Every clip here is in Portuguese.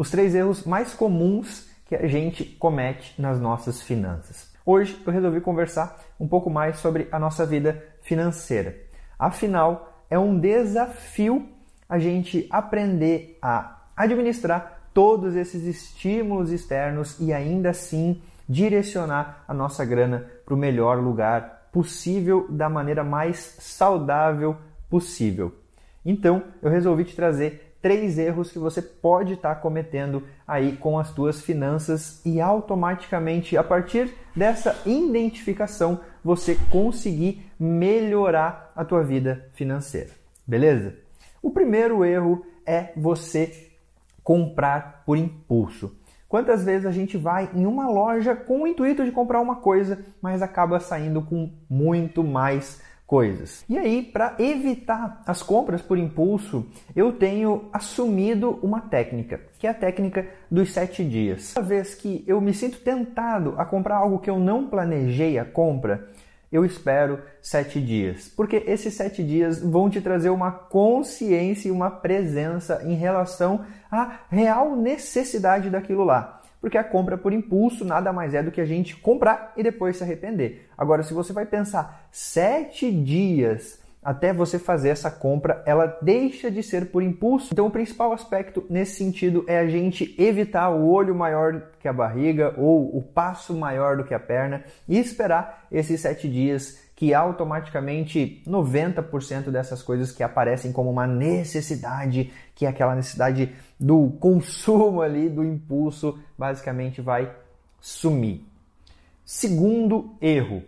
Os três erros mais comuns que a gente comete nas nossas finanças. Hoje eu resolvi conversar um pouco mais sobre a nossa vida financeira. Afinal, é um desafio a gente aprender a administrar todos esses estímulos externos e ainda assim direcionar a nossa grana para o melhor lugar possível da maneira mais saudável possível. Então, eu resolvi te trazer três erros que você pode estar tá cometendo aí com as tuas finanças e automaticamente a partir dessa identificação você conseguir melhorar a tua vida financeira. Beleza? O primeiro erro é você comprar por impulso. Quantas vezes a gente vai em uma loja com o intuito de comprar uma coisa, mas acaba saindo com muito mais coisas. E aí, para evitar as compras por impulso, eu tenho assumido uma técnica, que é a técnica dos sete dias. Toda vez que eu me sinto tentado a comprar algo que eu não planejei a compra, eu espero sete dias, porque esses sete dias vão te trazer uma consciência e uma presença em relação à real necessidade daquilo lá. Porque a compra por impulso nada mais é do que a gente comprar e depois se arrepender. Agora, se você vai pensar sete dias até você fazer essa compra, ela deixa de ser por impulso. Então, o principal aspecto nesse sentido é a gente evitar o olho maior que a barriga ou o passo maior do que a perna e esperar esses sete dias que automaticamente 90% dessas coisas que aparecem como uma necessidade, que é aquela necessidade do consumo ali, do impulso, basicamente vai sumir. Segundo erro,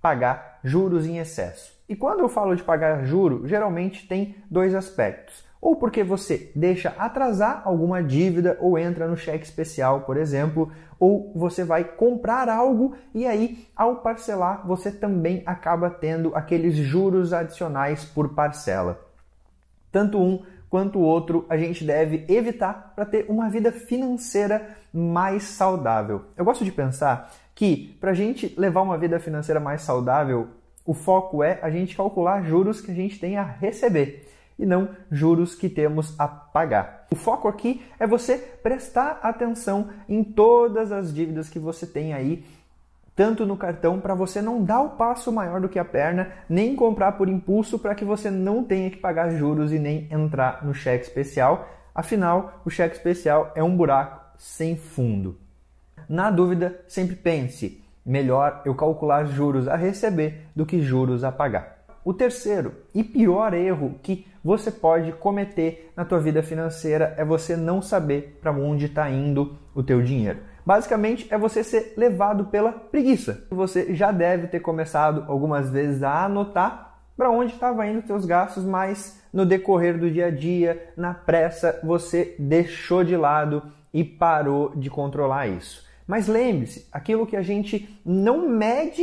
pagar juros em excesso. E quando eu falo de pagar juro, geralmente tem dois aspectos. Ou porque você deixa atrasar alguma dívida ou entra no cheque especial, por exemplo, ou você vai comprar algo e aí, ao parcelar, você também acaba tendo aqueles juros adicionais por parcela. Tanto um quanto o outro a gente deve evitar para ter uma vida financeira mais saudável. Eu gosto de pensar que para a gente levar uma vida financeira mais saudável, o foco é a gente calcular juros que a gente tem a receber e não juros que temos a pagar. O foco aqui é você prestar atenção em todas as dívidas que você tem aí, tanto no cartão, para você não dar o passo maior do que a perna, nem comprar por impulso para que você não tenha que pagar juros e nem entrar no cheque especial. Afinal, o cheque especial é um buraco sem fundo. Na dúvida, sempre pense: melhor eu calcular juros a receber do que juros a pagar. O terceiro e pior erro que você pode cometer na tua vida financeira é você não saber para onde está indo o teu dinheiro. Basicamente é você ser levado pela preguiça. Você já deve ter começado algumas vezes a anotar para onde estava indo os teus gastos, mas no decorrer do dia a dia, na pressa, você deixou de lado e parou de controlar isso. Mas lembre-se, aquilo que a gente não mede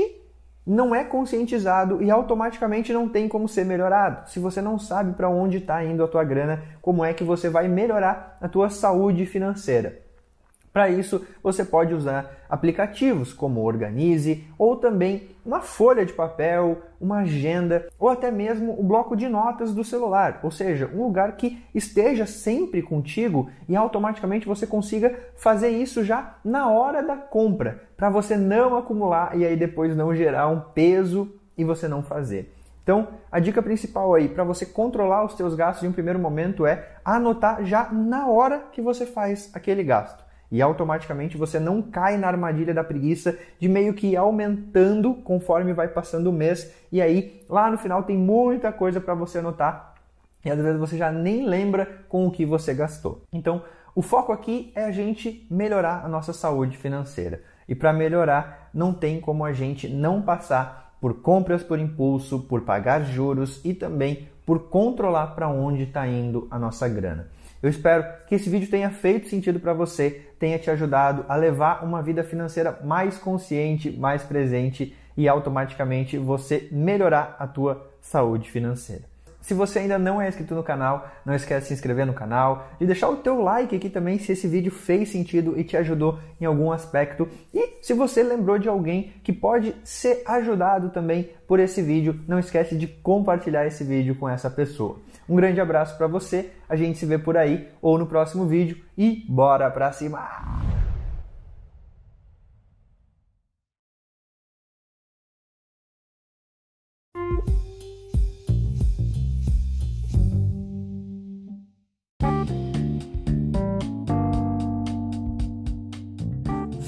não é conscientizado e automaticamente não tem como ser melhorado. Se você não sabe para onde está indo a tua grana, como é que você vai melhorar a tua saúde financeira? Para isso, você pode usar aplicativos como Organize ou também uma folha de papel, uma agenda ou até mesmo o bloco de notas do celular, ou seja, um lugar que esteja sempre contigo e automaticamente você consiga fazer isso já na hora da compra, para você não acumular e aí depois não gerar um peso e você não fazer. Então, a dica principal aí para você controlar os seus gastos em um primeiro momento é anotar já na hora que você faz aquele gasto e automaticamente você não cai na armadilha da preguiça de meio que aumentando conforme vai passando o mês e aí lá no final tem muita coisa para você anotar e às vezes você já nem lembra com o que você gastou. Então, o foco aqui é a gente melhorar a nossa saúde financeira. E para melhorar, não tem como a gente não passar por compras por impulso, por pagar juros e também por controlar para onde está indo a nossa grana. Eu espero que esse vídeo tenha feito sentido para você, tenha te ajudado a levar uma vida financeira mais consciente, mais presente e automaticamente você melhorar a tua saúde financeira. Se você ainda não é inscrito no canal, não esquece de se inscrever no canal, de deixar o teu like aqui também se esse vídeo fez sentido e te ajudou em algum aspecto. E se você lembrou de alguém que pode ser ajudado também por esse vídeo, não esquece de compartilhar esse vídeo com essa pessoa. Um grande abraço para você, a gente se vê por aí ou no próximo vídeo e bora pra cima!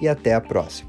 e até a próxima.